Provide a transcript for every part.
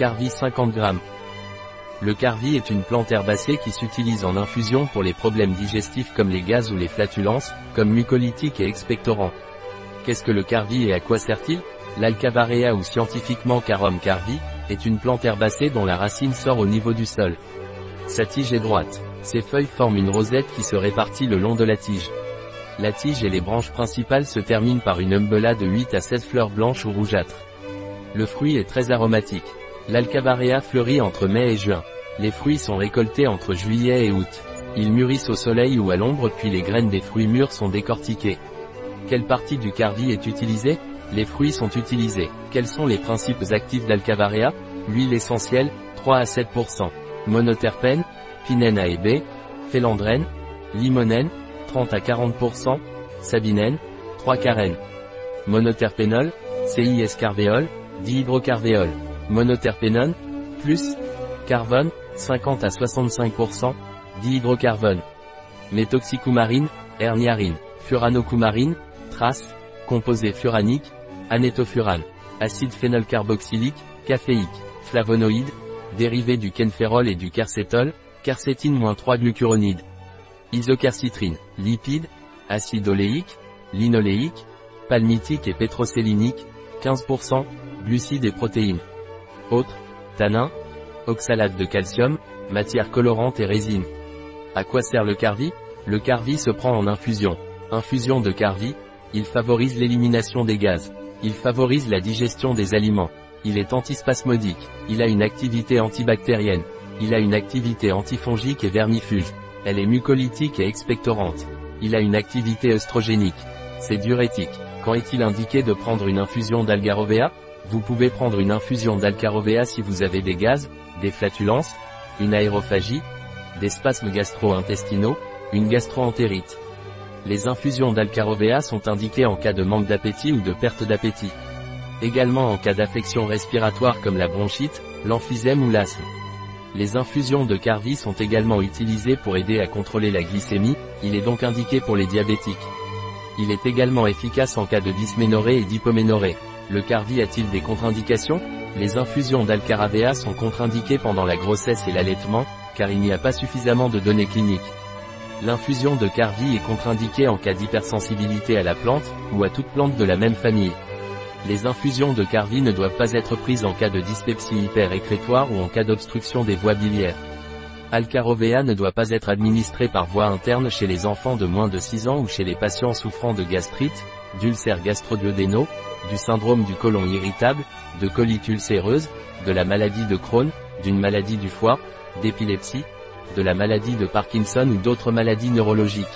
Carvi 50 g. Le carvi est une plante herbacée qui s'utilise en infusion pour les problèmes digestifs comme les gaz ou les flatulences, comme mucolytique et expectorant. Qu'est-ce que le carvi et à quoi sert-il? L'alcavarea ou scientifiquement Carum carvi, est une plante herbacée dont la racine sort au niveau du sol. Sa tige est droite. Ses feuilles forment une rosette qui se répartit le long de la tige. La tige et les branches principales se terminent par une umbella de 8 à 16 fleurs blanches ou rougeâtres. Le fruit est très aromatique. L'alcavarea fleurit entre mai et juin. Les fruits sont récoltés entre juillet et août. Ils mûrissent au soleil ou à l'ombre puis les graines des fruits mûrs sont décortiquées. Quelle partie du carvi est utilisée? Les fruits sont utilisés. Quels sont les principes actifs d'Alcavarea L'huile essentielle, 3 à 7%. Monoterpène, pinène A et B, félandrène, limonène, 30 à 40%, sabinène, 3 carène. Monoterpénol, CIS-carvéol, dihydrocarvéol. Monoterpénone, plus, carbone, 50 à 65%, dihydrocarbone. Métoxycoumarine, herniarine, furanocoumarine, trace, composé furanique, anétofurane, acide phénylcarboxylique, caféique, flavonoïde, dérivé du kenférol et du quercétol, quercétine-3 glucuronide. Isoquercitrine, lipide, acide oléique, linoléique, palmitique et pétrocellinique, 15%, glucides et protéines. Autres, tanins, oxalate de calcium, matière colorante et résine. À quoi sert le carvi? Le carvi se prend en infusion. Infusion de carvi, il favorise l'élimination des gaz. Il favorise la digestion des aliments. Il est antispasmodique. Il a une activité antibactérienne. Il a une activité antifongique et vermifuge. Elle est mucolytique et expectorante. Il a une activité œstrogénique. C'est diurétique. Quand est-il indiqué de prendre une infusion d'algarovea? Vous pouvez prendre une infusion d'algarovea si vous avez des gaz, des flatulences, une aérophagie, des spasmes gastro-intestinaux, une gastroentérite. Les infusions d'alcarovea sont indiquées en cas de manque d'appétit ou de perte d'appétit. Également en cas d'affection respiratoire comme la bronchite, l'emphysème ou l'asthme. Les infusions de carvi sont également utilisées pour aider à contrôler la glycémie, il est donc indiqué pour les diabétiques. Il est également efficace en cas de dysménorrhée et d'hypoménorrhée. Le carvi a-t-il des contre-indications? Les infusions d'alcaravea sont contre-indiquées pendant la grossesse et l'allaitement, car il n'y a pas suffisamment de données cliniques. L'infusion de carvi est contre-indiquée en cas d'hypersensibilité à la plante, ou à toute plante de la même famille. Les infusions de carvi ne doivent pas être prises en cas de dyspepsie hyperécrétoire ou en cas d'obstruction des voies biliaires. Alcarovea ne doit pas être administré par voie interne chez les enfants de moins de 6 ans ou chez les patients souffrant de gastrite, d'ulcères gastroduodénaux, du syndrome du côlon irritable, de colite ulcéreuse, de la maladie de Crohn, d'une maladie du foie, d'épilepsie, de la maladie de Parkinson ou d'autres maladies neurologiques.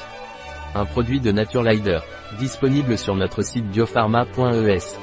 Un produit de Naturelider, disponible sur notre site biopharma.es.